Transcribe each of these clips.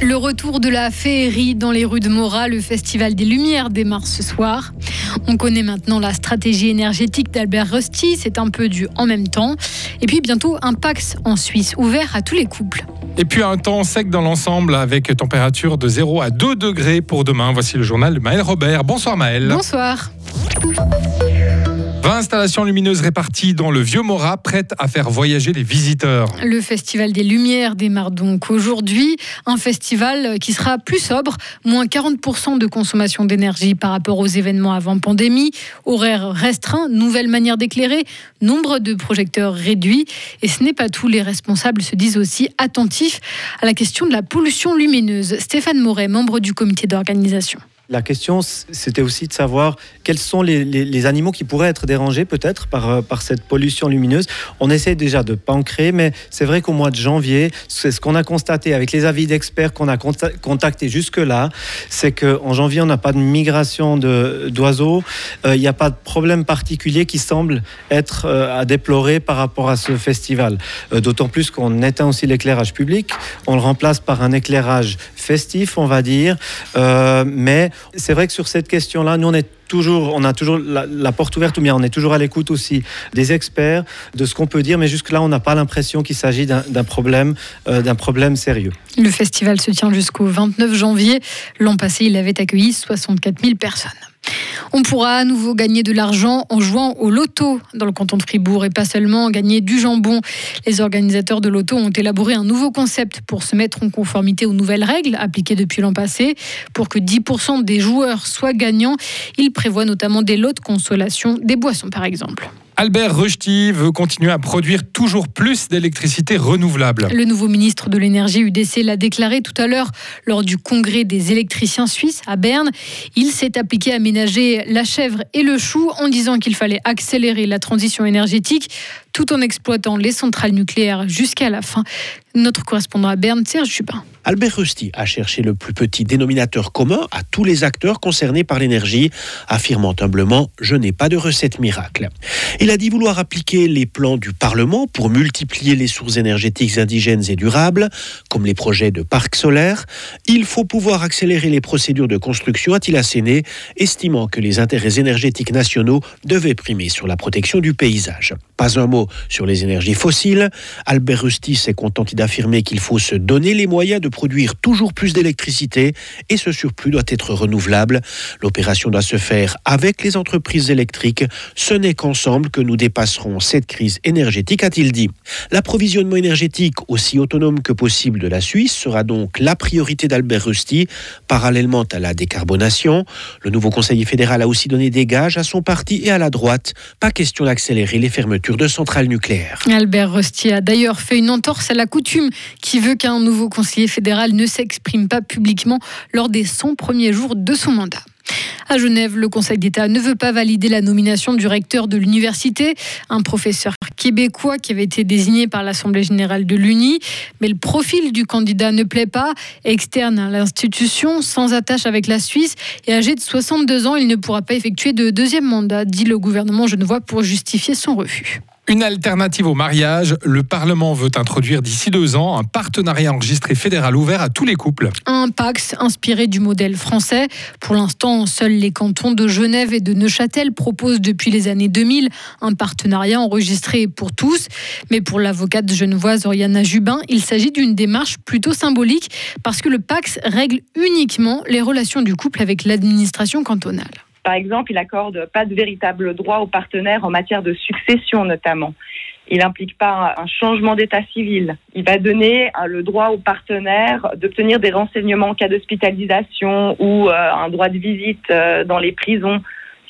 Le retour de la féerie dans les rues de Mora, le Festival des Lumières démarre ce soir. On connaît maintenant la stratégie énergétique d'Albert Rusty, c'est un peu du en même temps. Et puis bientôt un Pax en Suisse, ouvert à tous les couples. Et puis un temps sec dans l'ensemble avec température de 0 à 2 degrés pour demain. Voici le journal de Maël Robert. Bonsoir Maël. Bonsoir. 20 installations lumineuses réparties dans le vieux Mora, prêtes à faire voyager les visiteurs. Le Festival des Lumières démarre donc aujourd'hui. Un festival qui sera plus sobre, moins 40% de consommation d'énergie par rapport aux événements avant pandémie, horaire restreint, nouvelle manière d'éclairer, nombre de projecteurs réduits. Et ce n'est pas tout, les responsables se disent aussi attentifs à la question de la pollution lumineuse. Stéphane Moret, membre du comité d'organisation. La question, c'était aussi de savoir quels sont les, animaux qui pourraient être dérangés peut-être par, euh, cette pollution lumineuse. On essaie déjà de ne mais c'est vrai qu'au mois de janvier, c'est ce qu'on a constaté avec les avis d'experts qu'on a contactés jusque-là, c'est qu'en janvier, on n'a pas de migration d'oiseaux, euh, il n'y a pas de problème particulier qui semble être euh, à déplorer par rapport à ce festival. D'autant plus qu'on éteint aussi l'éclairage public, on le remplace par un éclairage festif, on va dire, mais c'est vrai que sur cette question-là, nous, on est toujours, on a toujours la, porte ouverte, ou bien on est toujours à l'écoute aussi des experts, de ce qu'on peut dire, mais jusque-là, on n'a pas l'impression qu'il s'agit d'un problème, euh, problème sérieux. Le festival se tient jusqu'au 29 janvier. L'an passé, il avait accueilli 64 000 personnes. On pourra à nouveau gagner de l'argent en jouant au loto dans le canton de Fribourg et pas seulement gagner du jambon. Les organisateurs de loto ont élaboré un nouveau concept pour se mettre en conformité aux nouvelles règles appliquées depuis l'an passé. Pour que 10% des joueurs soient gagnants, prévoient notamment des lots de consolation, des boissons par exemple. Albert Rusty veut continuer à produire toujours plus d'électricité renouvelable. Le nouveau ministre de l'énergie UDC l'a déclaré tout à l'heure lors du congrès des électriciens suisses à Berne. Il s'est appliqué à ménager la chèvre et le chou en disant qu'il fallait accélérer la transition énergétique tout en exploitant les centrales nucléaires jusqu'à la fin. Notre correspondant à Berne, Serge Jubin. Albert Rusty a cherché le plus petit dénominateur commun à tous les acteurs concernés par l'énergie, affirmant humblement Je n'ai pas de recette miracle. Il a dit vouloir appliquer les plans du Parlement pour multiplier les sources énergétiques indigènes et durables, comme les projets de parcs solaires. Il faut pouvoir accélérer les procédures de construction, a-t-il asséné, estimant que les intérêts énergétiques nationaux devaient primer sur la protection du paysage. Pas un mot sur les énergies fossiles. Albert Rusty s'est contenté d'affirmer qu'il faut se donner les moyens de produire toujours plus d'électricité et ce surplus doit être renouvelable. L'opération doit se faire avec les entreprises électriques. Ce n'est qu'ensemble que nous dépasserons cette crise énergétique, a-t-il dit. L'approvisionnement énergétique aussi autonome que possible de la Suisse sera donc la priorité d'Albert Rusty, parallèlement à la décarbonation. Le nouveau conseiller fédéral a aussi donné des gages à son parti et à la droite. Pas question d'accélérer les fermetures de centrales nucléaires. Albert Rusty a d'ailleurs fait une entorse à la qui veut qu'un nouveau conseiller fédéral ne s'exprime pas publiquement lors des 100 premiers jours de son mandat. À Genève, le Conseil d'État ne veut pas valider la nomination du recteur de l'université, un professeur québécois qui avait été désigné par l'Assemblée générale de l'UNI. Mais le profil du candidat ne plaît pas. Externe à l'institution, sans attache avec la Suisse et âgé de 62 ans, il ne pourra pas effectuer de deuxième mandat, dit le gouvernement genevois pour justifier son refus. Une alternative au mariage, le Parlement veut introduire d'ici deux ans un partenariat enregistré fédéral ouvert à tous les couples. Un Pax inspiré du modèle français. Pour l'instant, seuls les cantons de Genève et de Neuchâtel proposent depuis les années 2000 un partenariat enregistré pour tous. Mais pour l'avocate genevoise Oriana Jubin, il s'agit d'une démarche plutôt symbolique parce que le Pax règle uniquement les relations du couple avec l'administration cantonale. Par exemple, il n'accorde pas de véritable droit aux partenaires en matière de succession notamment. Il n'implique pas un changement d'état civil. Il va donner euh, le droit aux partenaires d'obtenir des renseignements en cas d'hospitalisation ou euh, un droit de visite euh, dans les prisons,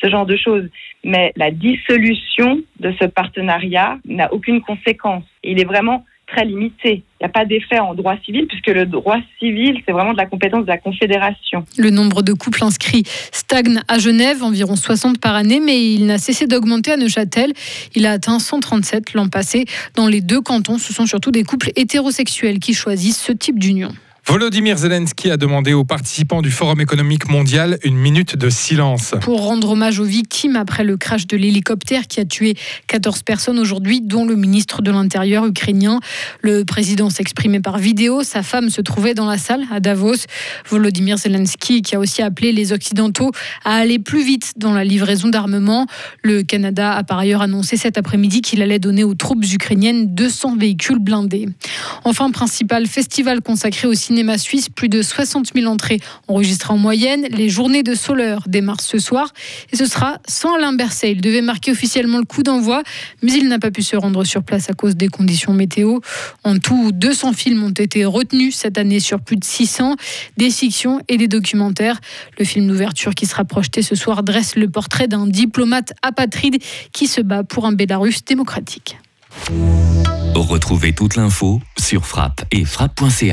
ce genre de choses. Mais la dissolution de ce partenariat n'a aucune conséquence. Il est vraiment très limité. Il n'y a pas d'effet en droit civil puisque le droit civil, c'est vraiment de la compétence de la Confédération. Le nombre de couples inscrits stagne à Genève, environ 60 par année, mais il n'a cessé d'augmenter à Neuchâtel. Il a atteint 137 l'an passé. Dans les deux cantons, ce sont surtout des couples hétérosexuels qui choisissent ce type d'union. Volodymyr Zelensky a demandé aux participants du Forum économique mondial une minute de silence. Pour rendre hommage aux victimes après le crash de l'hélicoptère qui a tué 14 personnes aujourd'hui, dont le ministre de l'Intérieur ukrainien. Le président s'exprimait par vidéo. Sa femme se trouvait dans la salle à Davos. Volodymyr Zelensky qui a aussi appelé les Occidentaux à aller plus vite dans la livraison d'armement. Le Canada a par ailleurs annoncé cet après-midi qu'il allait donner aux troupes ukrainiennes 200 véhicules blindés. Enfin, principal festival consacré au cinéma suisse, plus de 60 000 entrées enregistrées en moyenne. Les journées de Soleur démarrent ce soir et ce sera sans Alain Berset. Il devait marquer officiellement le coup d'envoi, mais il n'a pas pu se rendre sur place à cause des conditions météo. En tout, 200 films ont été retenus cette année sur plus de 600, des fictions et des documentaires. Le film d'ouverture qui sera projeté ce soir dresse le portrait d'un diplomate apatride qui se bat pour un Bélarus démocratique. Retrouvez toute l'info sur frappe et frappe.ca.